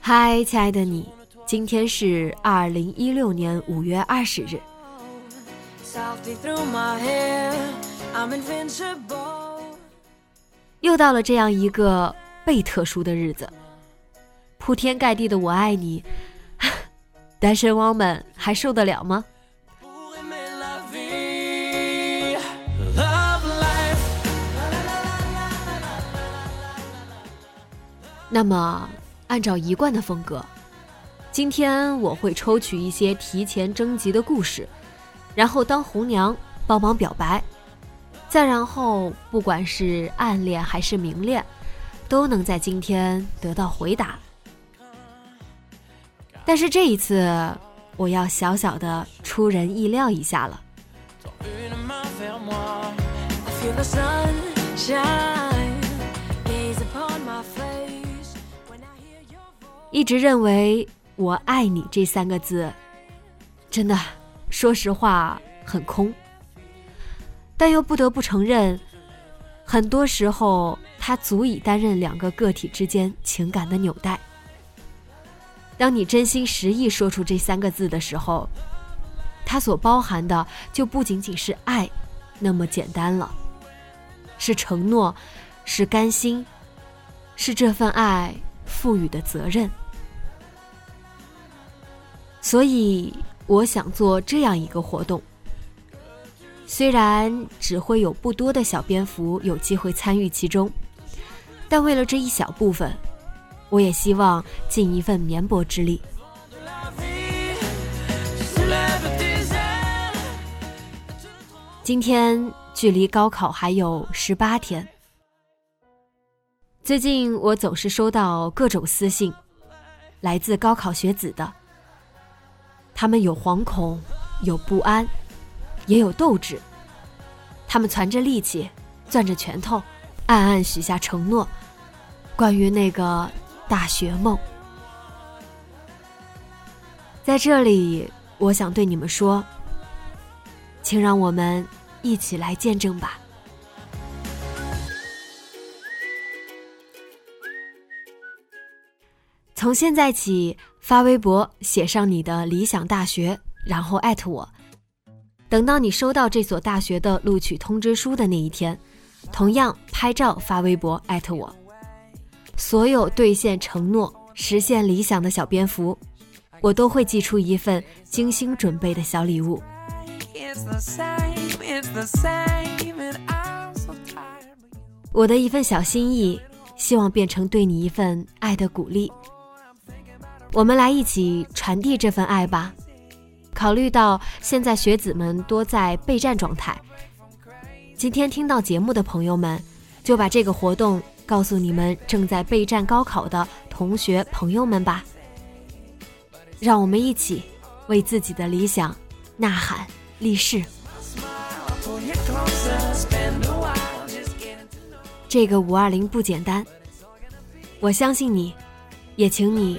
嗨，亲爱的你，今天是二零一六年五月二十日。又到了这样一个被特殊的日子，铺天盖地的我爱你，单身汪们还受得了吗？那么，按照一贯的风格，今天我会抽取一些提前征集的故事，然后当红娘帮忙表白，再然后不管是暗恋还是明恋，都能在今天得到回答。但是这一次，我要小小的出人意料一下了。一直认为“我爱你”这三个字，真的，说实话很空。但又不得不承认，很多时候它足以担任两个个体之间情感的纽带。当你真心实意说出这三个字的时候，它所包含的就不仅仅是爱那么简单了，是承诺，是甘心，是这份爱赋予的责任。所以，我想做这样一个活动。虽然只会有不多的小蝙蝠有机会参与其中，但为了这一小部分，我也希望尽一份绵薄之力。今天距离高考还有十八天。最近我总是收到各种私信，来自高考学子的。他们有惶恐，有不安，也有斗志。他们攒着力气，攥着拳头，暗暗许下承诺，关于那个大学梦。在这里，我想对你们说，请让我们一起来见证吧。从现在起。发微博写上你的理想大学，然后艾特我。等到你收到这所大学的录取通知书的那一天，同样拍照发微博艾特我。所有兑现承诺、实现理想的小蝙蝠，我都会寄出一份精心准备的小礼物。我的一份小心意，希望变成对你一份爱的鼓励。我们来一起传递这份爱吧。考虑到现在学子们多在备战状态，今天听到节目的朋友们，就把这个活动告诉你们正在备战高考的同学朋友们吧。让我们一起为自己的理想呐喊立誓。这个五二零不简单，我相信你，也请你。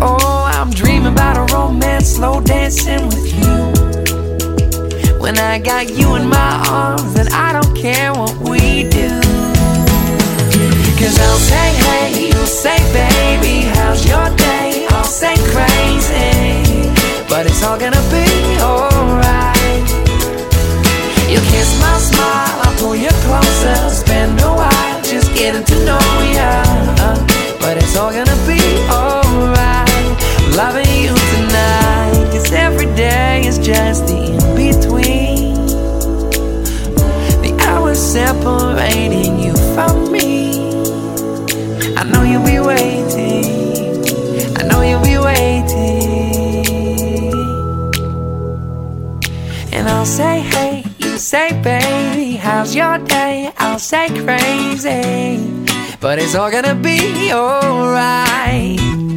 Oh, I'm dreaming about a romance, slow dancing with you. When I got you in my arms, and I don't care what we do. Cause I'll say, hey, you'll say, baby, how's your day? I'll say crazy, but it's all gonna be alright. You'll kiss my smile, I'll pull you closer, spend a while just getting to know you. Just the in between. The hours separating you from me. I know you'll be waiting. I know you'll be waiting. And I'll say, hey, you say, baby, how's your day? I'll say, crazy. But it's all gonna be alright.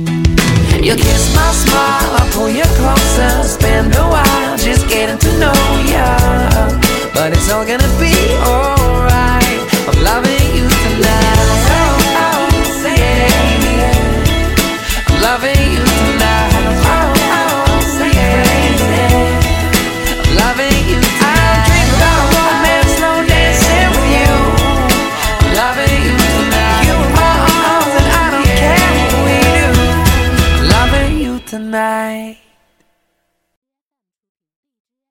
You kiss my smile, I pull you closer. Spend a while just getting to know ya. But it's all gonna be alright. I'm loving.